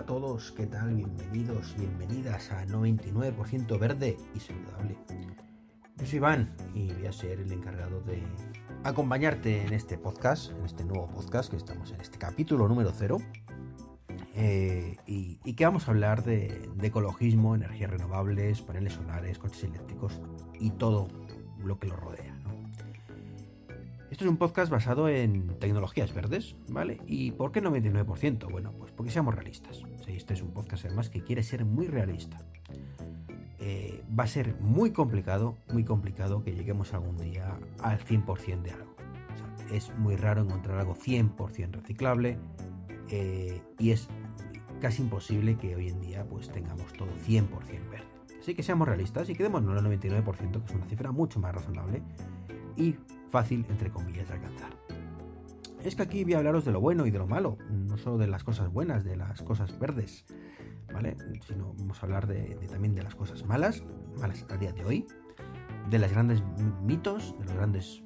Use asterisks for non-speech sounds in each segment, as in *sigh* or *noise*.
a todos, ¿qué tal? Bienvenidos, bienvenidas a 99% verde y saludable. Yo soy Iván y voy a ser el encargado de acompañarte en este podcast, en este nuevo podcast que estamos en este capítulo número 0. Eh, y, que vamos a hablar de, ecologismo, energías renovables, paneles solares, coches eléctricos y todo lo que lo rodea. Esto es un podcast basado en tecnologías verdes, ¿vale? ¿Y por qué 99%? Bueno, pues porque seamos realistas. este es un podcast además que quiere ser muy realista. Eh, va a ser muy complicado, muy complicado que lleguemos algún día al 100% de algo. es muy raro encontrar algo 100% reciclable eh, y es casi imposible que hoy en día pues tengamos todo 100% verde. Así que seamos realistas y quedémonos en el 99%, que es una cifra mucho más razonable y fácil, entre comillas, de alcanzar. Es que aquí voy a hablaros de lo bueno y de lo malo, no solo de las cosas buenas, de las cosas verdes, ¿vale? Sino vamos a hablar de, también de las cosas malas, malas a día de hoy, de los grandes mitos, de los grandes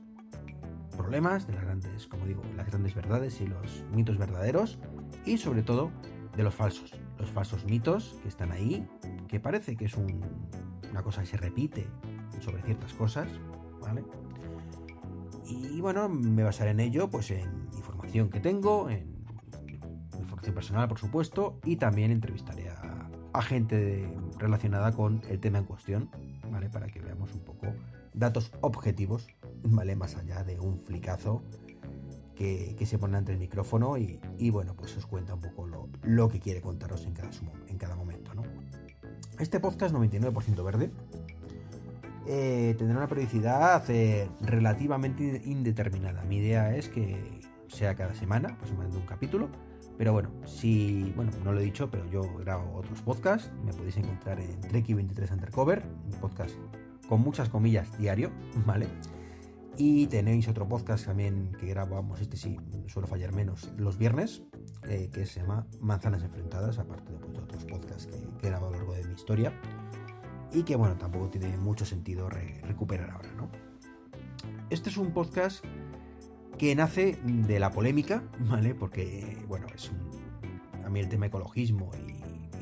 problemas, de las grandes, como digo, las grandes verdades y los mitos verdaderos, y sobre todo de los falsos, los falsos mitos que están ahí, que parece que es una cosa que se repite sobre ciertas cosas, ¿vale? Y bueno, me basaré en ello, pues en información que tengo, en información personal, por supuesto, y también entrevistaré a, gente relacionada con el tema en cuestión, ¿vale? Para que veamos un poco datos objetivos, ¿vale? Más allá de un flicazo que, se pone ante el micrófono y, bueno, pues os cuenta un poco lo, que quiere contaros en cada, en cada momento, ¿no? Este podcast 99% verde eh, tendrá una periodicidad eh, relativamente indeterminada. Mi idea es que sea cada semana, aproximadamente un capítulo. Pero bueno, si, bueno, no lo he dicho, pero yo grabo otros podcasts. Me podéis encontrar en Treki23 Undercover, un podcast con muchas comillas diario, *laughs* ¿vale? Y tenéis otro podcast también que grabamos, este sí, suelo fallar menos, los viernes, eh, que se llama Manzanas Enfrentadas, aparte de, pues, otros podcasts que, que he grabado a lo largo de mi historia y que bueno, tampoco tiene mucho sentido recuperar ahora, ¿no? Este es un podcast que nace de la polémica, *laughs* ¿vale? Porque, bueno, es un... A mí el tema ecologismo y,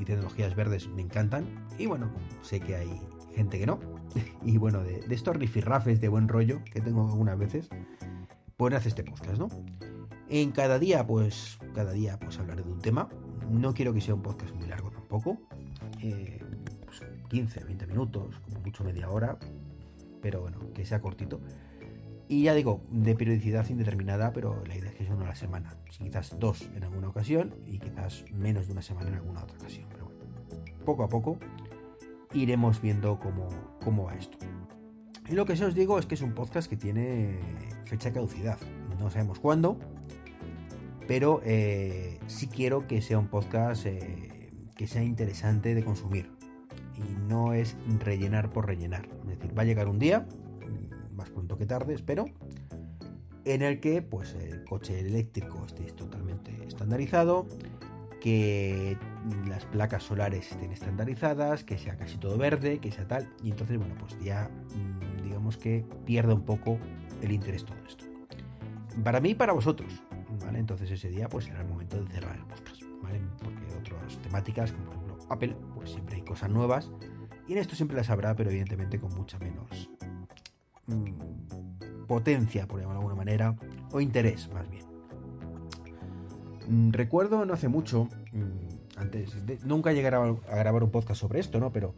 tecnologías verdes me encantan y bueno, sé que hay gente que no. *laughs* Y bueno, de, estos rifirrafes de buen rollo que tengo algunas veces, pues nace este podcast, ¿no? En cada día, pues, cada día, pues hablaré de un tema. No quiero que sea un podcast muy largo tampoco. Eh, 15, 20 minutos, como mucho media hora, pero bueno, que sea cortito. Y ya digo, de periodicidad indeterminada, pero la idea es que sea uno a la semana. Quizás dos en alguna ocasión y quizás menos de una semana en alguna otra ocasión. Pero bueno, poco a poco iremos viendo cómo, cómo va esto. Y lo que sí os digo es que es un podcast que tiene fecha de caducidad. No sabemos cuándo, pero eh, sí quiero que sea un podcast eh, que sea interesante de consumir no es rellenar por rellenar. Es decir, va a llegar un día, más pronto que tarde, espero, en el que pues el coche eléctrico esté totalmente estandarizado, que las placas solares estén estandarizadas, que sea casi todo verde, que sea tal, y entonces bueno, pues ya mm, digamos que pierda un poco el interés todo esto. Para mí y para vosotros, ¿vale? Entonces ese día pues será el momento de cerrar el podcast, ¿vale? Porque otras temáticas, como por ejemplo Apple, pues siempre hay cosas nuevas. Y en esto siempre las habrá, pero evidentemente con mucha menos mm, potencia, por llamarlo de alguna manera, o interés más bien. Mm, recuerdo no hace mucho, mm, antes, nunca llegué a, grabar un podcast sobre esto, ¿no? Pero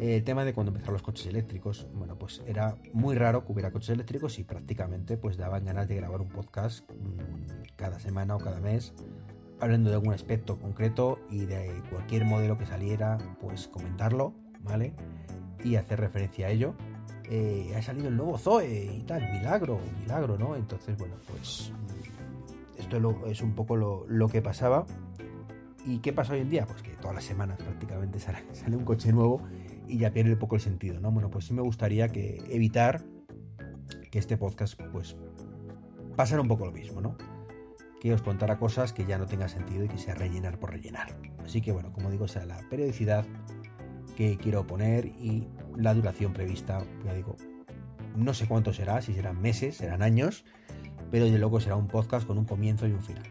eh, el tema de cuando empezaron los coches eléctricos, bueno, pues era muy raro que hubiera coches eléctricos y prácticamente pues daban ganas de grabar un podcast cada semana o cada mes hablando de algún aspecto concreto y de cualquier modelo que saliera, pues comentarlo, ¿vale? Y hacer referencia a ello. Eh, ha salido el nuevo Zoe y tal, milagro, milagro, ¿no? Entonces, bueno, pues esto es un poco lo, que pasaba. ¿Y qué pasa hoy en día? Pues que todas las semanas prácticamente *laughs* sale, un coche nuevo y ya pierde un poco el sentido, ¿no? Bueno, pues sí me gustaría que evitar que este podcast, pues, pasara un poco lo mismo, ¿no? que os contara cosas que ya no tenga sentido y que sea rellenar por rellenar. Así que bueno, como digo, sea la periodicidad que quiero poner y la duración prevista, ya digo, no sé cuánto será, si serán meses, serán años, pero desde luego será un podcast con un comienzo y un final.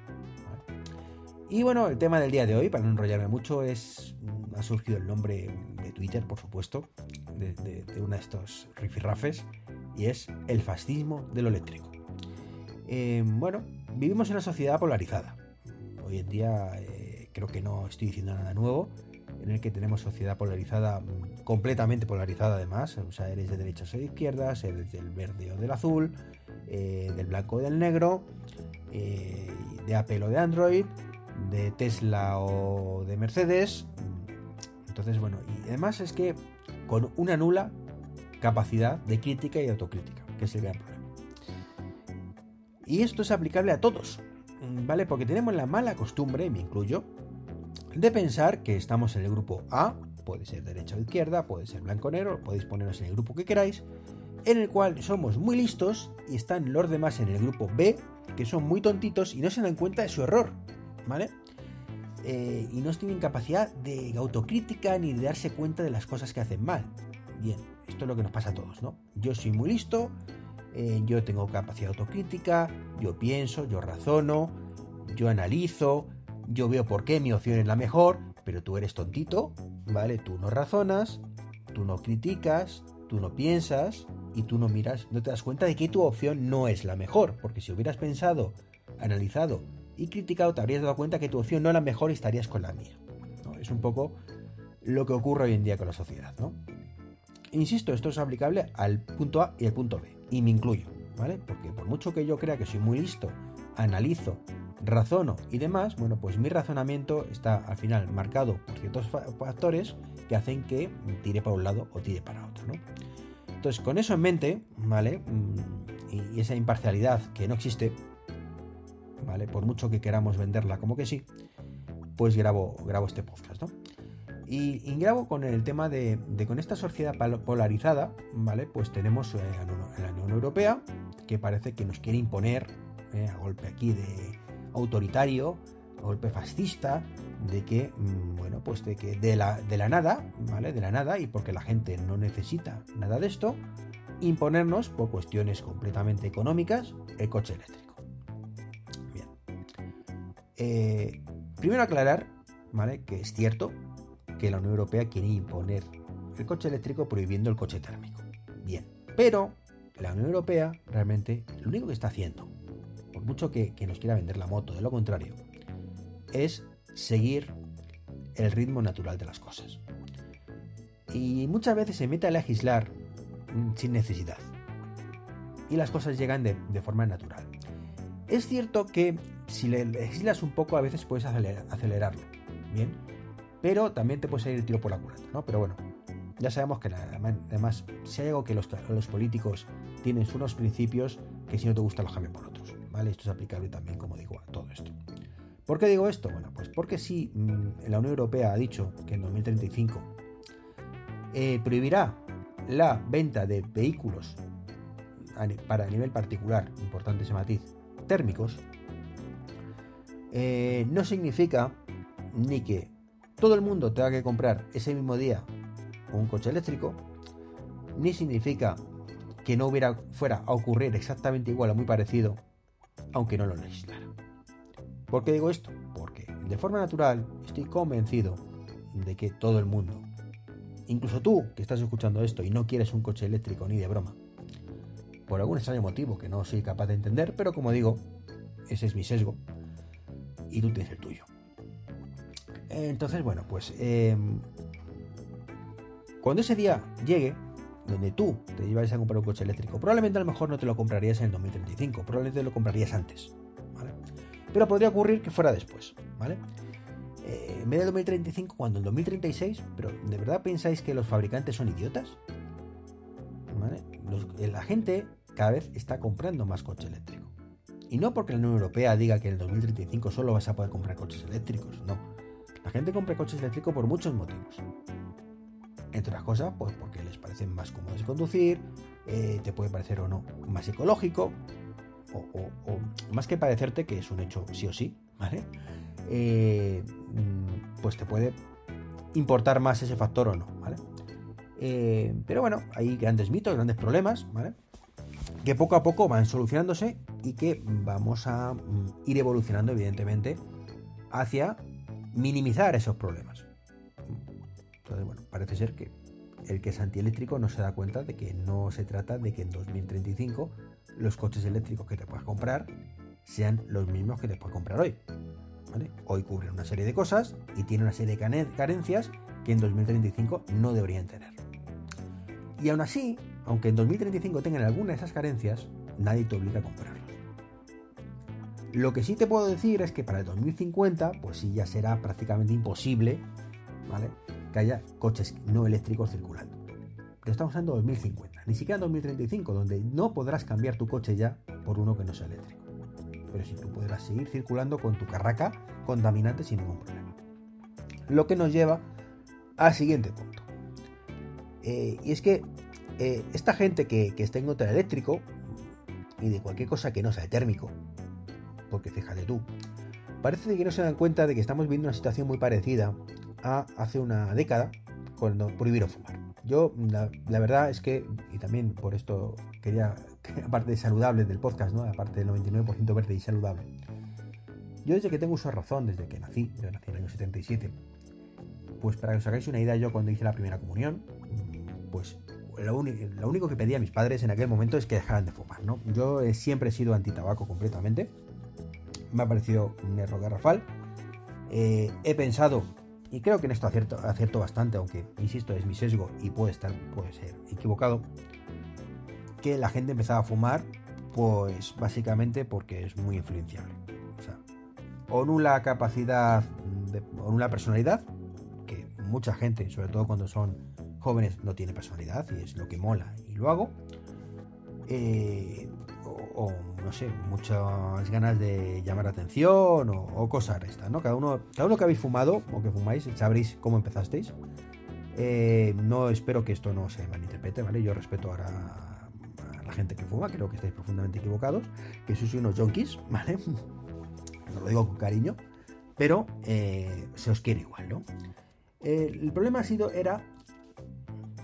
Y bueno, el tema del día de hoy, para no enrollarme mucho, es. Mm, ha surgido el nombre de Twitter, por supuesto, de, de, uno de estos rifirrafes, y es el fascismo de lo eléctrico. Eh, bueno, vivimos en una sociedad polarizada. Hoy en día eh, creo que no estoy diciendo nada nuevo, en el que tenemos sociedad polarizada, mm, completamente polarizada además, o sea, eres de derechas o de izquierdas, eres del verde o del azul, eh, del blanco o del negro, de Apple o de Android, de Tesla o de Mercedes. Entonces, bueno, y además es que con una nula capacidad de crítica y autocrítica, que es el gran problema. Y esto es aplicable a todos, ¿vale? Porque tenemos la mala costumbre, me incluyo, de pensar que estamos en el grupo A, puede ser derecha o izquierda, puede ser blanco o negro, podéis poneros en el grupo que queráis, en el cual somos muy listos y están los demás en el grupo B, que son muy tontitos y no se dan cuenta de su error, ¿vale? Eh, y no tienen capacidad de autocrítica ni de darse cuenta de las cosas que hacen mal. Bien, esto es lo que nos pasa a todos, ¿no? Yo soy muy listo, eh, yo tengo capacidad autocrítica, yo pienso, yo razono, yo analizo, yo veo por qué mi opción es la mejor, pero tú eres tontito, ¿vale? Tú no razonas, tú no criticas, tú no piensas y tú no miras, no te das cuenta de que tu opción no es la mejor, porque si hubieras pensado, analizado y criticado, te habrías dado cuenta que tu opción no es la mejor y estarías con la mía. Es un poco lo que ocurre hoy en día con la sociedad. ¿no? Insisto, esto es aplicable al punto A y al punto B, y me incluyo, ¿vale? Porque por mucho que yo crea que soy muy listo, analizo, razono y demás, bueno, pues mi razonamiento está al final marcado por ciertos factores que hacen que tire para un lado o tire para otro, ¿no? Entonces, con eso en mente, ¿vale? Mm, y esa imparcialidad que no existe, ¿vale? Por mucho que queramos venderla como que sí, pues grabo, grabo este podcast, ¿no? Y, grabo con el tema de, con esta sociedad polarizada, ¿vale? Pues tenemos eh, la Unión Europea, que parece que nos quiere imponer, eh, a golpe aquí de autoritario, golpe fascista, de que, mm, bueno, pues de que de la, de la nada, ¿vale? De la nada, y porque la gente no necesita nada de esto, imponernos por cuestiones completamente económicas el coche eléctrico. Bien. Eh, primero aclarar, ¿vale? Que es cierto que la Unión Europea quiere imponer el coche eléctrico prohibiendo el coche térmico. Bien, pero la Unión Europea realmente lo único que está haciendo, mucho que, nos quiera vender la moto, de lo contrario, es seguir el ritmo natural de las cosas. Y muchas veces se mete a legislar mm, sin necesidad. Y las cosas llegan de, forma natural. Es cierto que si le legislas un poco a veces puedes acelerarlo. Bien, pero también te puede salir el tiro por la culata, ¿no? Pero bueno, ya sabemos que además, si hay algo que los, políticos tienen unos principios que si no te gusta los cambian por otros, Esto es aplicable también, como digo, a todo esto. ¿Por qué digo esto? Bueno, pues porque si mm, la Unión Europea ha dicho que en 2035 eh, prohibirá la venta de vehículos para nivel particular, importante ese matiz, térmicos, eh, no significa ni que todo el mundo tenga que comprar ese mismo día un coche eléctrico, ni significa que no hubiera, fuera a ocurrir exactamente igual o muy parecido, aunque no lo legislara. ¿Por qué digo esto? Porque de forma natural estoy convencido de que todo el mundo, incluso tú que estás escuchando esto y no quieres un coche eléctrico ni de broma, por algún extraño motivo que no soy capaz de entender, pero como digo, ese es mi sesgo y tú tienes el tuyo. Entonces, bueno, pues em, cuando ese día llegue, donde tú te llevarías a comprar un coche eléctrico, probablemente a lo mejor no te lo comprarías en el 2035, probablemente lo comprarías antes, ¿vale? Pero podría ocurrir que fuera después, ¿vale? Eh, en vez de 2035, cuando en 2036, pero ¿de verdad pensáis que los fabricantes son idiotas? ¿Vale? la gente cada vez está comprando más coche eléctrico. Y no porque la Unión Europea diga que en el 2035 solo vas a poder comprar coches eléctricos, no la gente compra coches eléctricos por muchos motivos. Otras cosas, pues porque les parecen más cómodos de conducir, eh, te puede parecer o no más ecológico, o, más que parecerte que es un hecho sí o sí, ¿vale? Eh, mm, pues te puede importar más ese factor o no, ¿vale? Eh, pero bueno, hay grandes mitos, grandes problemas, ¿vale? Que poco a poco van solucionándose y que vamos a mm, ir evolucionando, evidentemente, hacia minimizar esos problemas. Bueno, parece ser que el que es antieléctrico no se da cuenta de que no se trata de que en 2035 los coches eléctricos que te puedas comprar sean los mismos que te puedes comprar hoy. Hoy cubren una serie de cosas y tienen una serie de carencias que en 2035 no deberían tener. Y aún así, aunque en 2035 tengan alguna de esas carencias, nadie te obliga a comprarlos. Lo que sí te puedo decir es que para el 2050, pues sí ya será prácticamente imposible, ¿vale? Que haya coches no eléctricos circulando. Pero estamos hablando de 2050, ni siquiera en 2035, donde no podrás cambiar tu coche ya por uno que no sea eléctrico. Pero sí tú podrás seguir circulando con tu carraca contaminante sin ningún problema. Lo que nos lleva al siguiente punto. Eh, y es que eh, esta gente que, que está en contra eléctrico y de cualquier cosa que no sea térmico, porque fíjate tú, parece que no se dan cuenta de que estamos viviendo una situación muy parecida hace una década cuando prohibieron fumar. Yo, la, verdad es que, y también por esto quería, *laughs* aparte de saludable del podcast, ¿no? aparte del 99% verde y saludable, yo desde que tengo uso razón, desde que nací, yo nací en el año 77, pues para que os hagáis una idea, yo cuando hice la primera comunión, pues lo, único que pedía a mis padres en aquel momento es que dejaran de fumar, ¿no? Yo siempre he sido anti-tabaco completamente, me ha parecido un error garrafal. Eh, he pensado, y creo que en esto acierto, bastante, aunque insisto, es mi sesgo y puede estar, puede ser equivocado, que la gente empezaba a fumar, pues básicamente porque es muy influenciable. O sea, o nula capacidad, o nula personalidad, que mucha gente, sobre todo cuando son jóvenes, no tiene personalidad y es lo que mola y lo hago. Eh, o, no sé, muchas ganas de llamar la atención o, cosas estas, ¿no? Cada uno, cada uno que habéis fumado o que fumáis, sabréis cómo empezasteis. Eh, no espero que esto no se malinterprete, ¿vale? Yo respeto ahora a la gente que fuma, creo que estáis profundamente equivocados, que sois unos junkies, ¿vale? *laughs* No lo digo con cariño, pero eh, se os quiere igual, ¿no? el problema ha sido, era,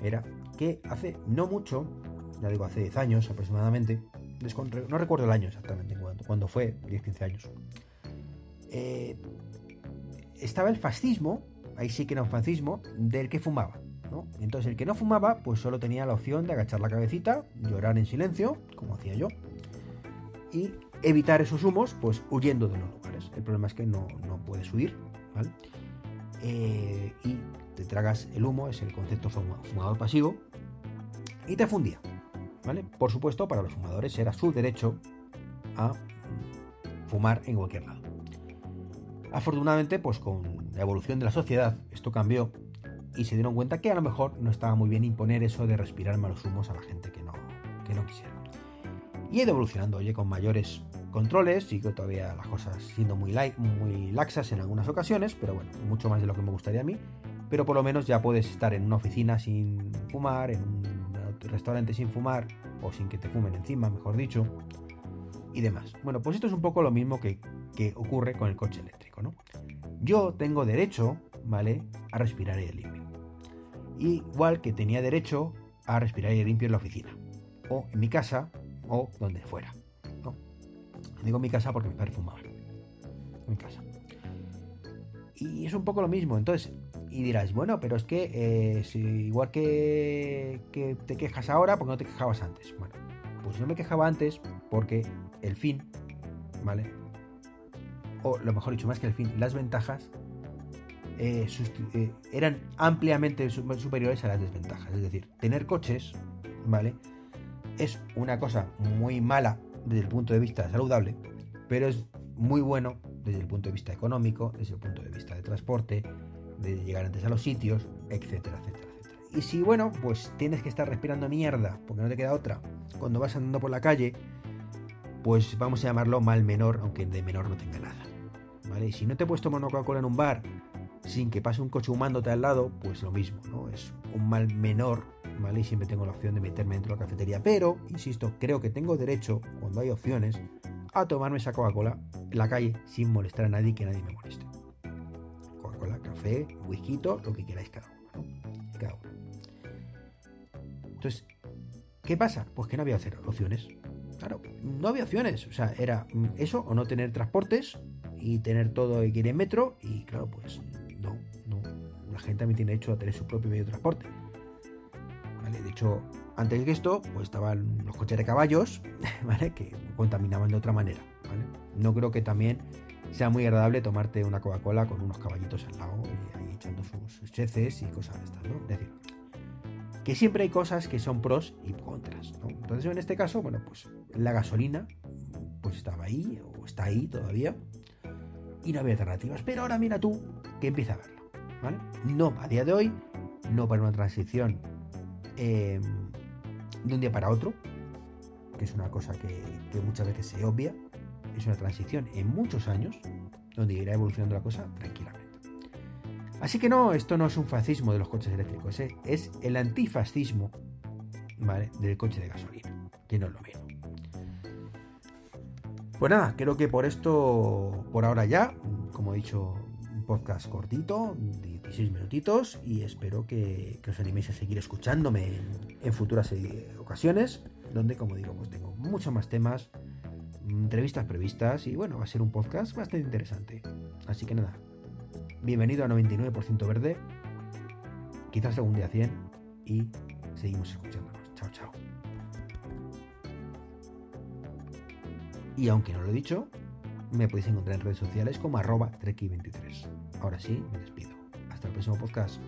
era que hace no mucho, ya digo hace 10 años aproximadamente, no recuerdo el año exactamente, cuando, fue, 10-15 años. Eh, estaba el fascismo, ahí sí que era un fascismo, del que fumaba. Entonces el que no fumaba, pues solo tenía la opción de agachar la cabecita, llorar en silencio, como hacía yo, y evitar esos humos, pues huyendo de los lugares. El problema es que no, puedes huir, eh, y te tragas el humo, es el concepto fumador pasivo, y te fundía. Por supuesto, para los fumadores era su derecho a fumar en cualquier lado. Afortunadamente, pues con la evolución de la sociedad, esto cambió y se dieron cuenta que a lo mejor no estaba muy bien imponer eso de respirar malos humos a la gente que no, que no quisiera. Y ha ido evolucionando, oye, con mayores controles, sigo todavía las cosas siendo muy, muy laxas en algunas ocasiones, pero bueno, mucho más de lo que me gustaría a mí. Pero por lo menos ya puedes estar en una oficina sin fumar, en un restaurante sin fumar o sin que te fumen encima, mejor dicho, y demás. Bueno, pues esto es un poco lo mismo que, ocurre con el coche eléctrico, ¿no? Yo tengo derecho, ¿vale?, a respirar aire limpio. Igual que tenía derecho a respirar aire limpio en la oficina, o en mi casa, o donde fuera. Digo mi casa porque mi padre fumaba. En casa. Y es un poco lo mismo. Entonces, y dirás, bueno, pero es que eh, igual que, que, te quejas ahora, ¿por qué no te quejabas antes? Bueno, pues no me quejaba antes porque el fin, ¿vale? O lo mejor dicho, más que el fin, las ventajas eh, eh, eran ampliamente superiores a las desventajas. Es decir, tener coches, ¿vale? Es una cosa muy mala desde el punto de vista saludable, pero es muy bueno desde el punto de vista económico, desde el punto de vista de transporte, de llegar antes a los sitios, etcétera, etcétera, etcétera. Y si, bueno, pues tienes que estar respirando mierda, porque no te queda otra, cuando vas andando por la calle, pues vamos a llamarlo mal menor, aunque de menor no tenga nada. ¿Vale? Y si no te he puesto una Coca-Cola en un bar sin que pase un coche humándote al lado, pues lo mismo, ¿no? Es un mal menor, ¿vale? Y siempre tengo la opción de meterme dentro de la cafetería. Pero, insisto, creo que tengo derecho, cuando hay opciones, a tomarme esa Coca-Cola en la calle sin molestar a nadie que nadie me moleste café, lo que queráis cada uno, Cada uno. Entonces, ¿qué pasa? Pues que no había opciones. Claro, no había opciones. O sea, era eso o no tener transportes y tener todo y ir en metro. Y claro, pues no, no. La gente también tiene derecho a tener su propio medio de transporte. ¿Vale? De hecho, antes que esto, pues estaban los coches de caballos, *laughs* ¿vale? Que contaminaban de otra manera, ¿vale? No creo que también sea muy agradable tomarte una Coca-Cola con unos caballitos al lado y ahí echando sus heces y cosas de estas, ¿no? Es decir, que siempre hay cosas que son pros y contras, ¿no? Entonces, en este caso, bueno, pues la gasolina, pues estaba ahí, o está ahí todavía, y no había alternativas. Pero ahora mira tú que empieza a verlo, ¿vale? No a día de hoy, no para una transición eh, de un día para otro, que es una cosa que muchas veces se obvia, es una transición en muchos años, donde irá evolucionando la cosa tranquilamente. Así que no, esto no es un fascismo de los coches eléctricos, ¿eh? es el antifascismo del coche de gasolina, que no es lo mismo. Pues nada, creo que por esto, por ahora ya, como he dicho, un podcast cortito, 16 minutitos, y espero que, que os animéis a seguir escuchándome en, en futuras eh, ocasiones, donde, como digo, pues tengo muchos más temas, entrevistas previstas, y bueno, va a ser un podcast bastante interesante. Así que nada, bienvenido a 99% verde, quizás algún día 100, y seguimos escuchándonos. Chao, chao. Y aunque no lo he dicho, me podéis encontrar en redes sociales como arroba treki23. Ahora sí, me despido. Hasta el próximo podcast.